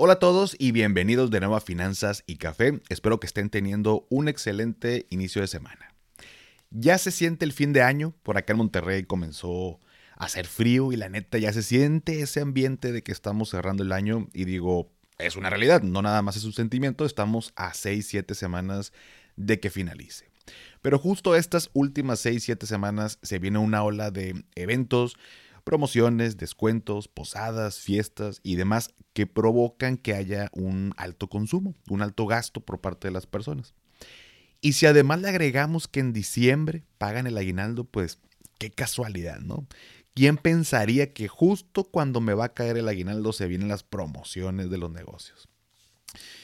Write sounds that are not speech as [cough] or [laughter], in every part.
Hola a todos y bienvenidos de nuevo a Finanzas y Café. Espero que estén teniendo un excelente inicio de semana. Ya se siente el fin de año, por acá en Monterrey comenzó a hacer frío y la neta ya se siente ese ambiente de que estamos cerrando el año y digo, es una realidad, no nada más es un sentimiento, estamos a 6, 7 semanas de que finalice. Pero justo estas últimas 6, 7 semanas se viene una ola de eventos, promociones, descuentos, posadas, fiestas y demás que provocan que haya un alto consumo, un alto gasto por parte de las personas. Y si además le agregamos que en diciembre pagan el aguinaldo, pues qué casualidad, ¿no? ¿Quién pensaría que justo cuando me va a caer el aguinaldo se vienen las promociones de los negocios?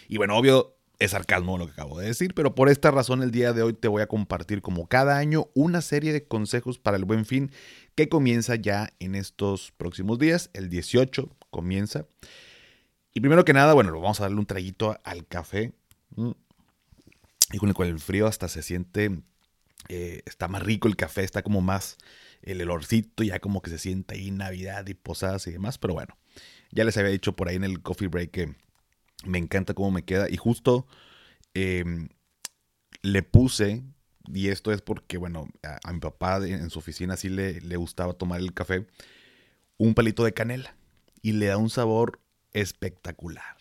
Y bueno, obvio, es sarcasmo lo que acabo de decir, pero por esta razón el día de hoy te voy a compartir como cada año una serie de consejos para el buen fin que comienza ya en estos próximos días, el 18 comienza. Y primero que nada, bueno, vamos a darle un traguito al café. Y con el, frío hasta se siente, eh, está más rico el café, está como más el olorcito, ya como que se siente ahí Navidad y posadas y demás, pero bueno, ya les había dicho por ahí en el coffee break que me encanta cómo me queda. Y justo em, le puse, y esto es porque, bueno, a, mi papá en su oficina sí le, le, gustaba tomar el café, un palito de canela. Y le da un sabor espectacular.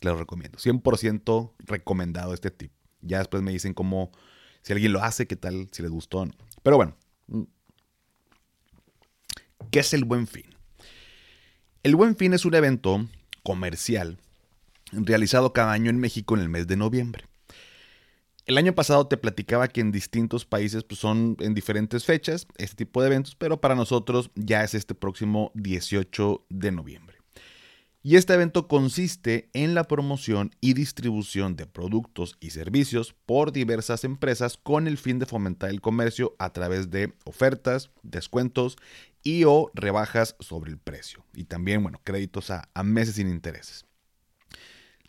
Les lo recomiendo. 100% recomendado este tip. Ya después me dicen cómo, si alguien lo hace, qué tal, si les gustó o no. Pero bueno, ¿qué es el buen fin? El buen fin es un evento comercial realizado cada año en México en el mes de noviembre. El año pasado te platicaba que en distintos países pues, son en diferentes fechas este tipo de eventos, pero para nosotros ya es este próximo 18 de noviembre. Y este evento consiste en la promoción y distribución de productos y servicios por diversas empresas con el fin de fomentar el comercio a través de ofertas, descuentos y o rebajas sobre el precio. Y también, bueno, créditos a, a meses sin intereses.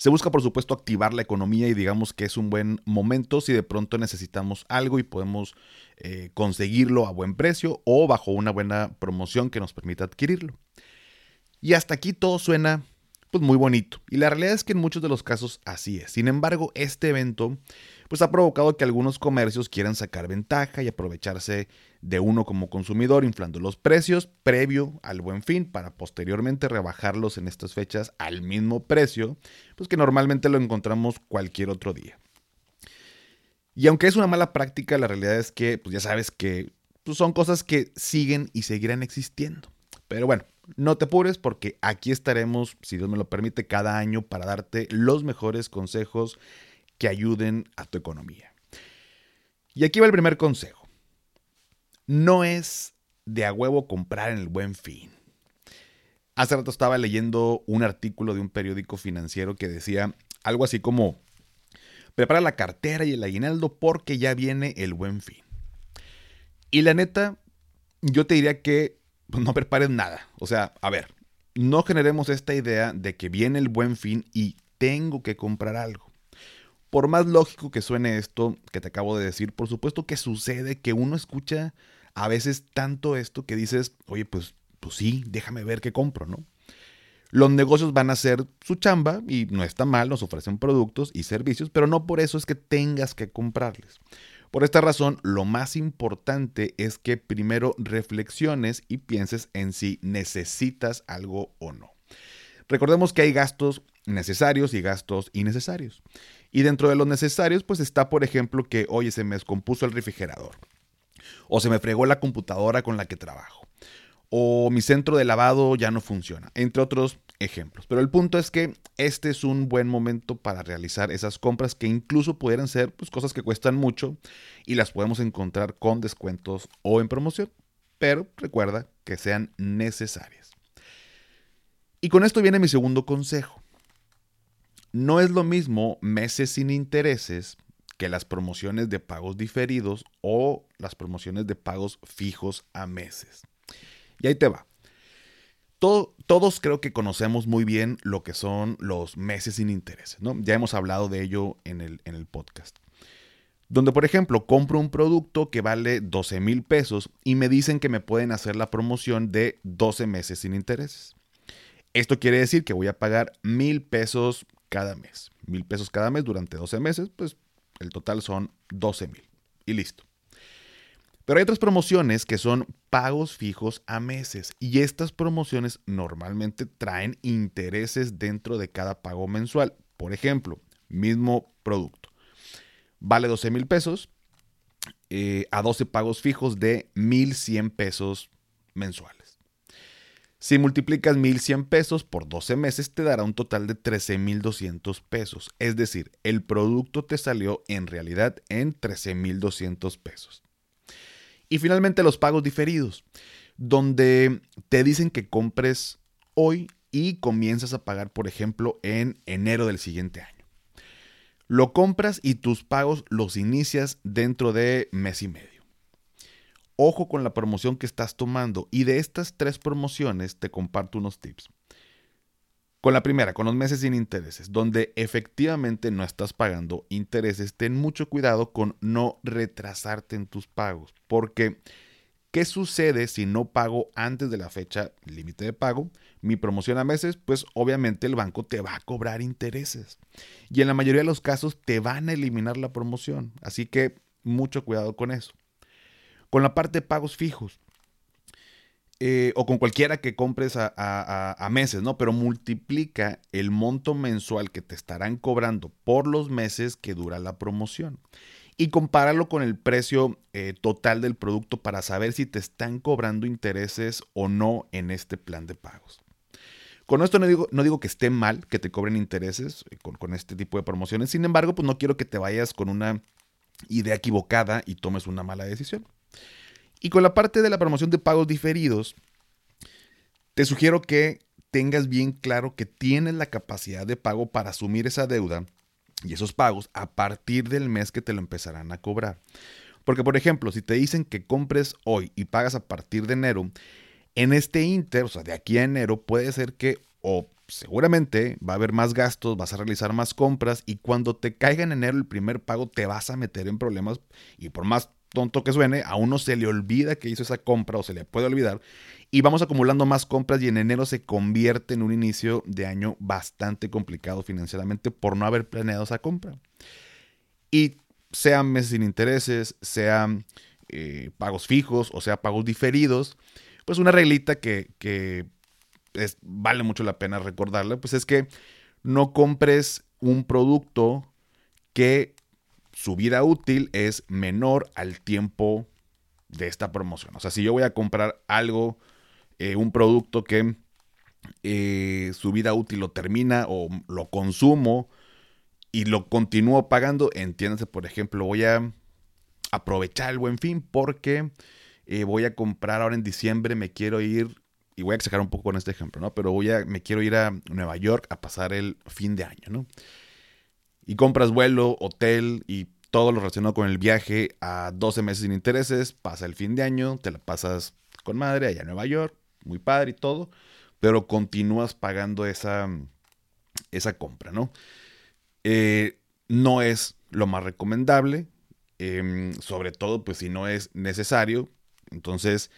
Se busca, por supuesto, activar la economía y digamos que es un buen momento si de pronto necesitamos algo y podemos eh, conseguirlo a buen precio o bajo una buena promoción que nos permita adquirirlo. Y hasta aquí todo suena pues muy bonito. Y la realidad es que en muchos de los casos así es. Sin embargo, este evento pues ha provocado que algunos comercios quieran sacar ventaja y aprovecharse de uno como consumidor inflando los precios previo al buen fin para posteriormente rebajarlos en estas fechas al mismo precio, pues que normalmente lo encontramos cualquier otro día. Y aunque es una mala práctica, la realidad es que pues ya sabes que pues, son cosas que siguen y seguirán existiendo. Pero bueno, no te apures porque aquí estaremos, si Dios me lo permite, cada año para darte los mejores consejos que ayuden a tu economía. Y aquí va el primer consejo. No es de a huevo comprar en el buen fin. Hace rato estaba leyendo un artículo de un periódico financiero que decía algo así como, prepara la cartera y el aguinaldo porque ya viene el buen fin. Y la neta, yo te diría que no prepares nada. O sea, a ver, no generemos esta idea de que viene el buen fin y tengo que comprar algo. Por más lógico que suene esto que te acabo de decir, por supuesto que sucede que uno escucha a veces tanto esto que dices, oye, pues, pues sí, déjame ver qué compro, ¿no? Los negocios van a hacer su chamba y no está mal, nos ofrecen productos y servicios, pero no por eso es que tengas que comprarles. Por esta razón, lo más importante es que primero reflexiones y pienses en si necesitas algo o no. Recordemos que hay gastos necesarios y gastos innecesarios. Y dentro de los necesarios, pues está, por ejemplo, que, oye, se me descompuso el refrigerador. O se me fregó la computadora con la que trabajo. O mi centro de lavado ya no funciona. Entre otros ejemplos. Pero el punto es que este es un buen momento para realizar esas compras que incluso pudieran ser pues, cosas que cuestan mucho y las podemos encontrar con descuentos o en promoción. Pero recuerda que sean necesarias. Y con esto viene mi segundo consejo No es lo mismo meses sin intereses que las promociones de pagos diferidos o las promociones de pagos fijos a meses. Y ahí te va. todos creo que conocemos muy bien lo que son los meses sin intereses, ¿no? Ya hemos hablado de ello en el, en el podcast. Donde, por ejemplo, compro un producto que vale 12 mil pesos y me dicen que me pueden hacer la promoción de 12 meses sin intereses. Esto quiere decir que voy a pagar mil pesos cada mes. Mil pesos cada mes durante 12 meses, pues el total son 12 mil. Y listo. Pero hay otras promociones que son pagos fijos a meses y estas promociones normalmente traen intereses dentro de cada pago mensual. Por ejemplo, mismo producto. Vale 12 mil pesos eh, a 12 pagos fijos de 1,100 pesos mensuales. Si multiplicas 1,100 pesos por 12 meses te dará un total de 13,200 pesos. Es decir, el producto te salió en realidad en 13,200 pesos. Y finalmente los pagos diferidos, donde te dicen que compres hoy y comienzas a pagar, por ejemplo, en enero del siguiente año. Lo compras y tus pagos los inicias dentro de mes y medio. Ojo con la promoción que estás tomando y de estas tres promociones te comparto unos tips. Con la primera, con los meses sin intereses, donde efectivamente no estás pagando intereses, ten mucho cuidado con no retrasarte en tus pagos, porque ¿qué sucede si no pago antes de la fecha límite de pago? Mi promoción a meses, pues obviamente el banco te va a cobrar intereses. Y en la mayoría de los casos te van a eliminar la promoción, así que mucho cuidado con eso. Con la parte de pagos fijos, eh, o con cualquiera que compres a, meses, ¿no? Pero multiplica el monto mensual que te estarán cobrando por los meses que dura la promoción. Y compáralo con el precio eh, total del producto para saber si te están cobrando intereses o no en este plan de pagos. Con esto no digo, no digo que esté mal que te cobren intereses eh, con, con este tipo de promociones. Sin embargo, pues no quiero que te vayas con una idea equivocada y tomes una mala decisión. Y con la parte de la promoción de pagos diferidos, te sugiero que tengas bien claro que tienes la capacidad de pago para asumir esa deuda y esos pagos a partir del mes que te lo empezarán a cobrar. Porque, por ejemplo, si te dicen que compres hoy y pagas a partir de enero, en este inter, o sea, de aquí a enero, puede ser que, o seguramente va a haber más gastos, vas a realizar más compras y cuando te caiga en enero el primer pago te vas a meter en problemas y por más tonto que suene, a uno se le olvida que hizo esa compra o se le puede olvidar y vamos acumulando más compras y en enero se convierte en un inicio de año bastante complicado financieramente por no haber planeado esa compra. Y sean meses sin intereses, sean eh, pagos fijos o sea pagos diferidos, pues una reglita que, vale mucho la pena recordarla, pues es que no compres un producto que su vida útil es menor al tiempo de esta promoción. O sea, si yo voy a comprar algo, eh, un producto que eh, su vida útil lo termina o lo consumo y lo continúo pagando, entiéndase, por ejemplo, voy a aprovechar el buen fin porque eh, voy a comprar ahora en diciembre, me quiero ir, y voy a exagerar un poco con este ejemplo, ¿no? Pero voy a, me quiero ir a Nueva York a pasar el fin de año, ¿no? Y compras vuelo, hotel y todo lo relacionado con el viaje a 12 meses sin intereses, pasa el fin de año, te la pasas con madre allá en Nueva York, muy padre y todo, pero continúas pagando esa, esa compra, ¿no? Eh, no es lo más recomendable, em, sobre todo pues si no es necesario, entonces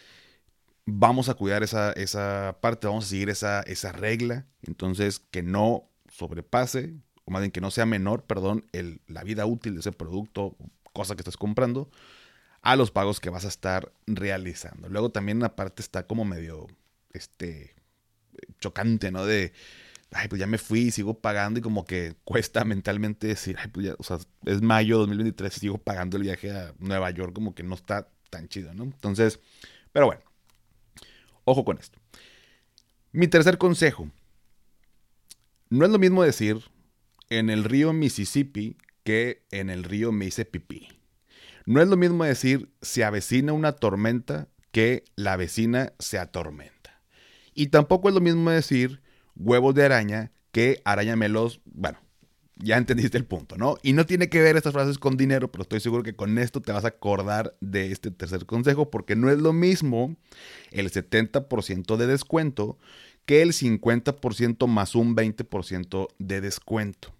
vamos a cuidar esa, esa parte, vamos a seguir esa, esa regla, entonces que no sobrepase o más bien que no sea menor, perdón, el, la vida útil de ese producto, cosa que estás comprando, a los pagos que vas a estar realizando. Luego también una parte está como medio, este, chocante, ¿no? De, ay, pues ya me fui sigo pagando y como que cuesta mentalmente decir, ay, pues ya, o sea, es mayo 2023 y sigo pagando el viaje a Nueva York, como que no está tan chido, ¿no? Entonces, pero bueno, ojo con esto. Mi tercer consejo. No es lo mismo decir, en el río Mississippi que en el río me hice pipí. No es lo mismo decir se avecina una tormenta que la vecina se atormenta. Y tampoco es lo mismo decir huevos de araña que arañamelos, bueno, ya entendiste el punto, ¿no? Y no tiene que ver estas frases con dinero, pero estoy seguro que con esto te vas a acordar de este tercer consejo, porque no es lo mismo el 70% de descuento que el 50% más un 20% de descuento.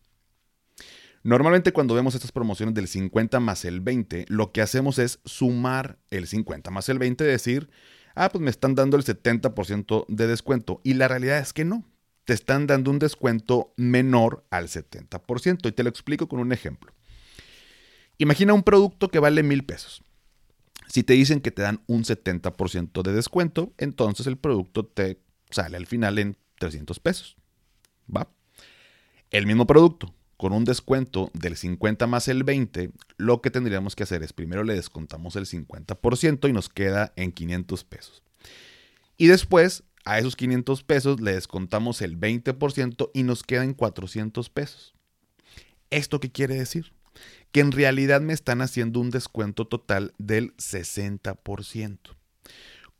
Normalmente cuando vemos estas promociones del 50 más el 20, lo que hacemos es sumar el 50 más el 20, decir, ah, pues me están dando el 70% de descuento. Y la realidad es que no, te están dando un descuento menor al 70%. Y te lo explico con un ejemplo. Imagina un producto que vale mil pesos. Si te dicen que te dan un 70% de descuento, entonces el producto te sale al final en 300 pesos. ¿Va? El mismo producto, con un descuento del 50 más el 20, lo que tendríamos que hacer es primero le descontamos el 50% y nos queda en 500 pesos. Y después a esos 500 pesos le descontamos el 20% y nos queda en 400 pesos. ¿Esto qué quiere decir? Que en realidad me están haciendo un descuento total del 60%.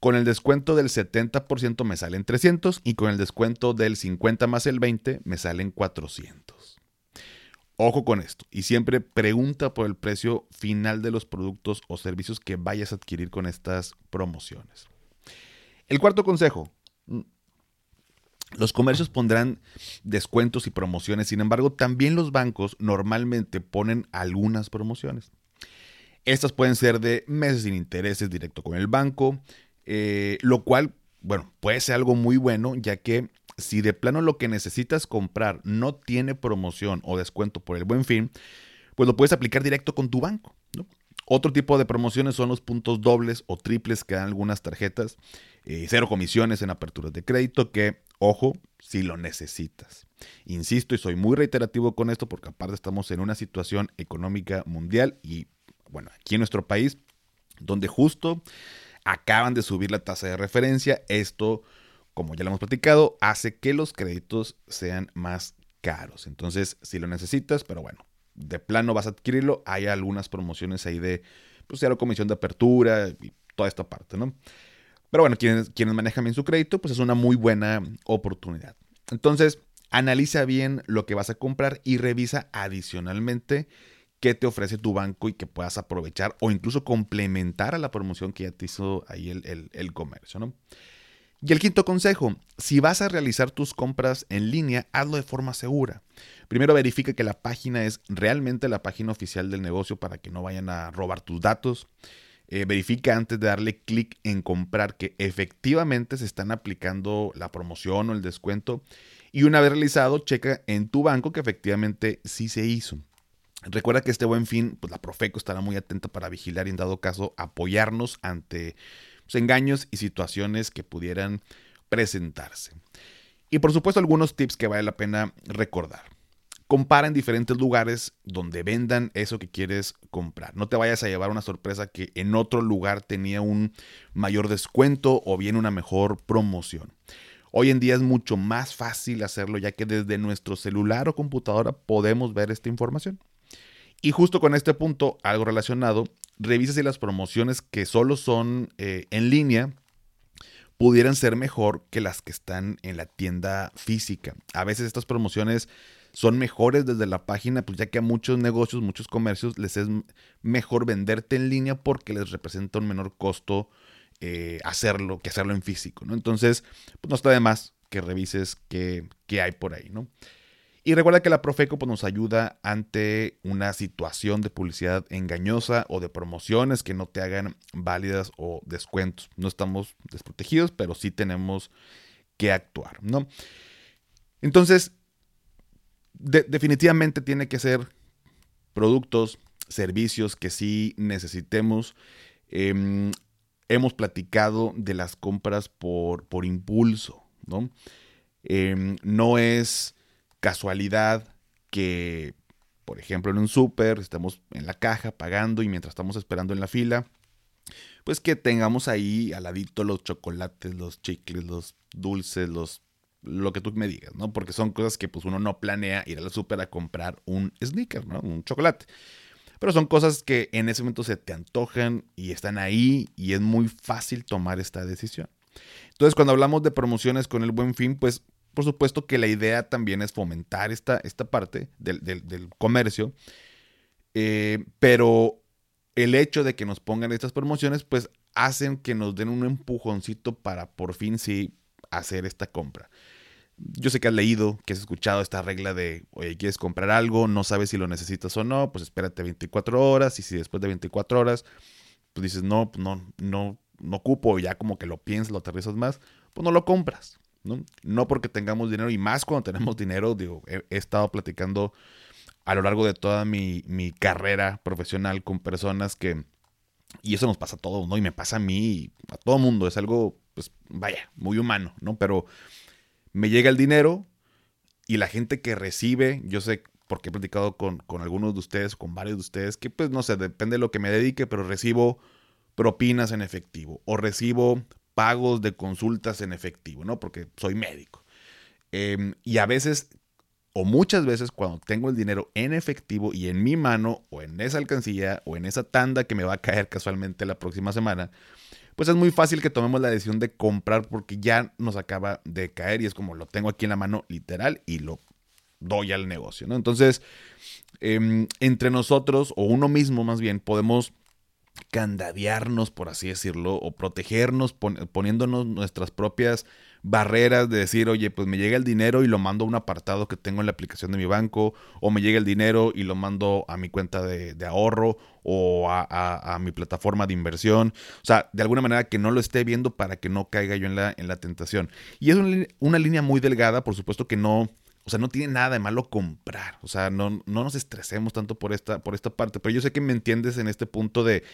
Con el descuento del 70% me salen 300 y con el descuento del 50 más el 20 me salen 400. Ojo con esto y siempre pregunta por el precio final de los productos o servicios que vayas a adquirir con estas promociones. El cuarto consejo. Mm, los comercios pondrán descuentos y promociones, sin embargo, también los bancos normalmente ponen algunas promociones. Estas pueden ser de meses sin intereses directo con el banco, eh, lo cual, bueno, puede ser algo muy bueno, ya que si de plano lo que necesitas comprar no tiene promoción o descuento por el buen fin, pues lo puedes aplicar directo con tu banco. Otro tipo de promociones son los puntos dobles o triples que dan algunas tarjetas, eh, cero comisiones en aperturas de crédito, que, ojo, si lo necesitas. Insisto y soy muy reiterativo con esto porque aparte estamos en una situación económica mundial y, bueno, aquí en nuestro país, donde justo acaban de subir la tasa de referencia. Esto, como ya lo hemos platicado, hace que los créditos sean más caros. Entonces, si lo necesitas, pero bueno, de plano vas a adquirirlo, hay algunas promociones ahí de, pues, la comisión de apertura y toda esta parte, ¿no? Pero bueno, quienes, quienes manejan bien su crédito, pues es una muy buena oportunidad. Entonces, analiza bien lo que vas a comprar y revisa adicionalmente qué te ofrece tu banco y que puedas aprovechar o incluso complementar a la promoción que ya te hizo ahí el, comercio, ¿no? Y el quinto consejo, si vas a realizar tus compras en línea, hazlo de forma segura. Primero verifica que la página es realmente la página oficial del negocio para que no vayan a robar tus datos. Eh, verifica antes de darle clic en comprar que efectivamente se están aplicando la promoción o el descuento. Y una vez realizado, checa en tu banco que efectivamente sí se hizo. Recuerda que este buen fin, pues la Profeco estará muy atenta para vigilar y en dado caso apoyarnos ante engaños y situaciones que pudieran presentarse. Y por supuesto algunos tips que vale la pena recordar. Compara en diferentes lugares donde vendan eso que quieres comprar. No te vayas a llevar una sorpresa que en otro lugar tenía un mayor descuento o bien una mejor promoción. Hoy en día es mucho más fácil hacerlo ya que desde nuestro celular o computadora podemos ver esta información. Y justo con este punto, algo relacionado, revisa si las promociones que solo son eh, en línea pudieran ser mejor que las que están en la tienda física. A veces estas promociones son mejores desde la página, pues ya que a muchos negocios, muchos comercios les es mejor venderte en línea porque les representa un menor costo eh, hacerlo que hacerlo en físico, ¿no? Entonces, pues no está de más que revises qué, qué hay por ahí, ¿no? Y recuerda que la Profeco pues, nos ayuda ante una situación de publicidad engañosa o de promociones que no te hagan válidas o descuentos. No estamos desprotegidos, pero sí tenemos que actuar, ¿no? Entonces, definitivamente tiene que ser productos, servicios que sí necesitemos. Em, hemos platicado de las compras por, por impulso, ¿no? Em, no es casualidad que, por ejemplo, en un súper estamos en la caja pagando y mientras estamos esperando en la fila, pues que tengamos ahí al ladito los chocolates, los chicles, los dulces, los lo que tú me digas, ¿no? Porque son cosas que pues uno no planea ir al súper a comprar un sneaker, ¿no? Un chocolate. Pero son cosas que en ese momento se te antojan y están ahí y es muy fácil tomar esta decisión. Entonces, cuando hablamos de promociones con el buen fin, pues por supuesto que la idea también es fomentar esta, esta parte del, comercio, eh, pero el hecho de que nos pongan estas promociones, pues hacen que nos den un empujoncito para por fin sí hacer esta compra. Yo sé que has leído, que has escuchado esta regla de, oye, quieres comprar algo, no sabes si lo necesitas o no, pues espérate 24 horas y si después de 24 horas, pues dices, no, pues no, no, no ocupo, ya como que lo piensas, lo aterrizas más, pues no lo compras, ¿no? No porque tengamos dinero y más cuando tenemos dinero, digo, he, estado platicando a lo largo de toda mi, mi carrera profesional con personas que, y eso nos pasa a todos, ¿no? Y me pasa a mí, a todo mundo, es algo, pues, vaya, muy humano, ¿no? Pero me llega el dinero y la gente que recibe, yo sé porque he platicado con, con, algunos de ustedes, con varios de ustedes, que pues no sé, depende de lo que me dedique, pero recibo propinas en efectivo o recibo pagos de consultas en efectivo, ¿no? Porque soy médico. Em, y a veces, o muchas veces, cuando tengo el dinero en efectivo y en mi mano, o en esa alcancía, o en esa tanda que me va a caer casualmente la próxima semana, pues es muy fácil que tomemos la decisión de comprar porque ya nos acaba de caer y es como lo tengo aquí en la mano literal y lo doy al negocio, ¿no? Entonces, em, entre nosotros, o uno mismo más bien, podemos candadearnos, por así decirlo, o protegernos poniéndonos nuestras propias barreras de decir, oye, pues me llega el dinero y lo mando a un apartado que tengo en la aplicación de mi banco, o me llega el dinero y lo mando a mi cuenta de, ahorro o a, mi plataforma de inversión. O sea, de alguna manera que no lo esté viendo para que no caiga yo en la, en la tentación. Y es una línea muy delgada, por supuesto que no, o sea, no tiene nada de malo comprar. O sea, no, no nos estresemos tanto por esta, por esta parte. Pero yo sé que me entiendes en este punto de,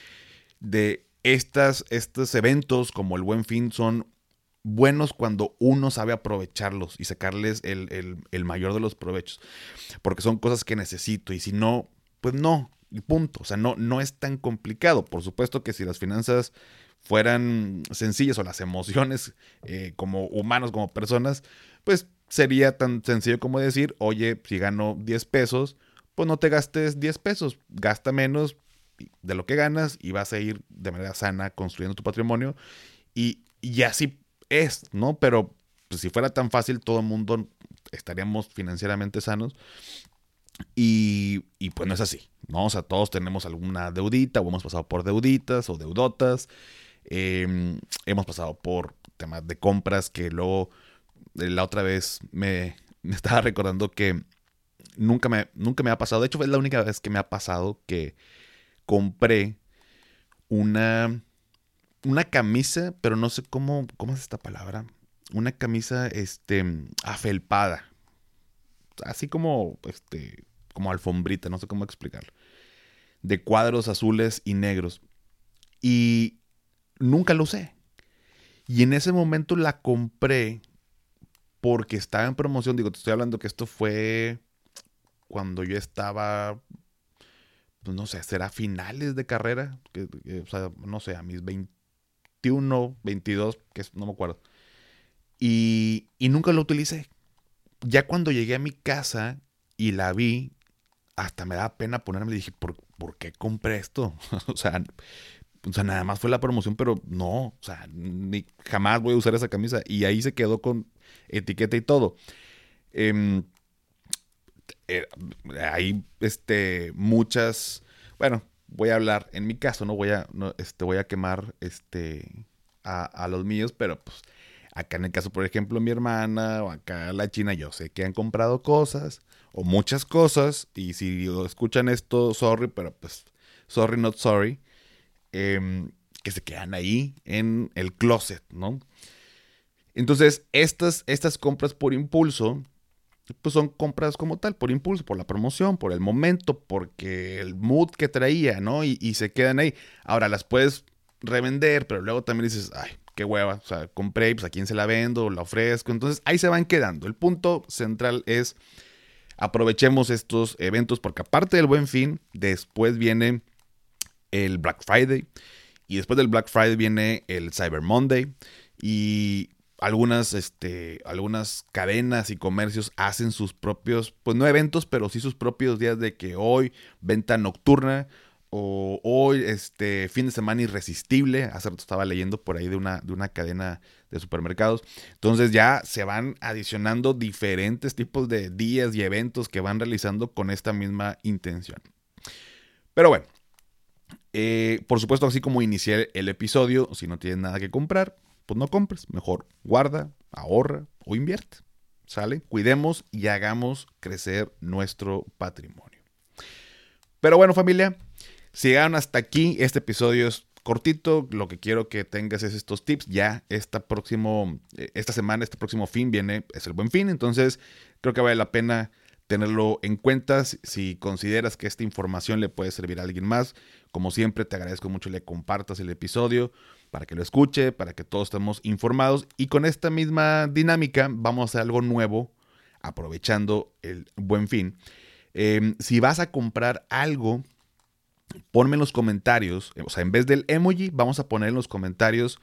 de estas, estos eventos como el buen fin son buenos cuando uno sabe aprovecharlos y sacarles el, mayor de los provechos. Porque son cosas que necesito y si no, pues no, y punto. O sea, no, no es tan complicado. Por supuesto que si las finanzas fueran sencillas o las emociones eh, como humanos, como personas, pues sería tan sencillo como decir, oye, si gano 10 pesos, pues no te gastes 10 pesos, gasta menos de lo que ganas y vas a ir de manera sana construyendo tu patrimonio y, y así es, ¿no? Pero pues, si fuera tan fácil, todo el mundo estaríamos financieramente sanos. Y, y, pues no es así, ¿no? O sea, todos tenemos alguna deudita o hemos pasado por deuditas o deudotas. Em, hemos pasado por temas de compras que luego la otra vez me, [laughs] me, estaba recordando que nunca me, nunca me ha pasado. De hecho, fue la única vez que me ha pasado que compré una una camisa, pero no sé cómo, cómo es esta palabra. Una camisa, este, afelpada. Así como, este, como alfombrita, no sé cómo explicarlo. De cuadros azules y negros. Y nunca lo usé. Y en ese momento la compré porque estaba en promoción. Digo, te estoy hablando que esto fue cuando yo estaba, pues no sé, será finales de carrera. O sea, no sé, a mis 20 21, 22, que no me acuerdo. Y, nunca lo utilicé. Ya cuando llegué a mi casa y la vi, hasta me da pena ponerme. Dije, ¿por, ¿por qué compré esto? [laughs] o, sea, o sea, nada más fue la promoción, pero no, o sea, ni, jamás voy a usar esa camisa. Y ahí se quedó con etiqueta y todo. Eh, hay este, muchas, bueno, voy a hablar, en mi caso, no voy a, este, voy a quemar este, a, los míos, pero pues acá en el caso, por ejemplo, mi hermana o acá la China, yo sé que han comprado cosas o muchas cosas y si escuchan esto, sorry, pero pues sorry, not sorry, em, que se quedan ahí en el closet, ¿no? Entonces, estas, estas compras por impulso pues son compras como tal, por impulso, por la promoción, por el momento, porque el mood que traía, ¿no? Y, se quedan ahí. Ahora las puedes revender, pero luego también dices, ay, qué hueva, o sea, compré, pues a quién se la vendo, la ofrezco. Entonces ahí se van quedando. El punto central es aprovechemos estos eventos, porque aparte del buen fin, después viene el Black Friday. Y después del Black Friday viene el Cyber Monday. Y algunas, este, algunas cadenas y comercios hacen sus propios, pues no eventos, pero sí sus propios días de que hoy venta nocturna o hoy, este fin de semana irresistible. Hace rato estaba leyendo por ahí de una, de una cadena de supermercados. Entonces ya se van adicionando diferentes tipos de días y eventos que van realizando con esta misma intención. Pero bueno, eh, por supuesto, así como inicié el episodio, si no tienes nada que comprar, pues no compres. Mejor guarda, ahorra o invierte. ¿Sale? Cuidemos y hagamos crecer nuestro patrimonio. Pero bueno, familia, si llegaron hasta aquí, este episodio es cortito. Lo que quiero que tengas es estos tips. Ya esta, próximo, eh, esta semana, este próximo fin viene, es el buen fin. Entonces, creo que vale la pena tenerlo en cuenta si consideras que esta información le puede servir a alguien más. Como siempre, te agradezco mucho que le compartas el episodio para que lo escuche, para que todos estemos informados. Y con esta misma dinámica vamos a hacer algo nuevo, aprovechando el buen fin. Em, si vas a comprar algo, ponme en los comentarios, o sea, en vez del emoji, vamos a poner en los comentarios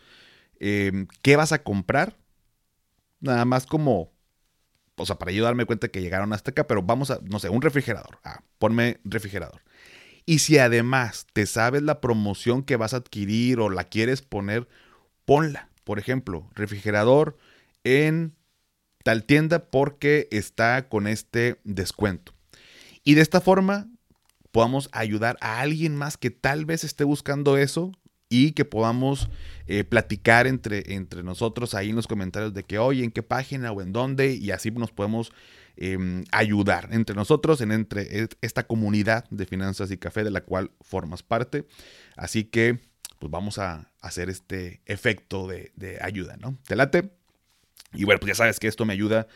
em, qué vas a comprar. Nada más como o sea, para yo darme cuenta que llegaron hasta acá, pero vamos a, no sé, un refrigerador. Ah, ponme refrigerador. Y si además te sabes la promoción que vas a adquirir o la quieres poner, ponla. Por ejemplo, refrigerador en tal tienda porque está con este descuento. Y de esta forma podamos ayudar a alguien más que tal vez esté buscando eso y que podamos eh, platicar entre, entre nosotros ahí en los comentarios de que, oye, en qué página o en dónde, y así nos podemos em, ayudar entre nosotros, en entre esta comunidad de finanzas y café de la cual formas parte. Así que, pues vamos a hacer este efecto de, de ayuda, ¿no? ¿Te late? Y bueno, pues ya sabes que esto me ayuda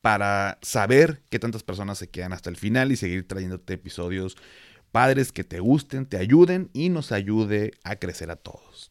para saber qué tantas personas se quedan hasta el final y seguir trayéndote episodios padres que te gusten, te ayuden y nos ayude a crecer a todos.